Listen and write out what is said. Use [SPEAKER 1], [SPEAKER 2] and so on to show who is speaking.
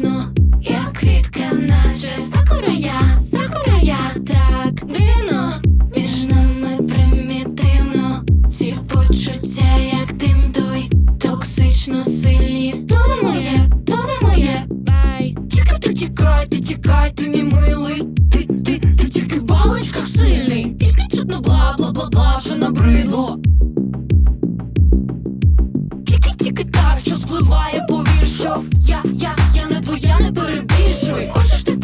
[SPEAKER 1] ніжно, як квітка наче сакура я, сакура я так дивно, між нами примітивно, ці почуття, як тим той, токсично сильні. То не моє, то не ти бай. Тікайте, тікайте, тікайте, мій милий. Ти, ти, ти тільки в балочках сильний. Тільки чутно бла, бла, бла, бла, вже набридло. Тільки, тільки так, що спливає. Możesz ty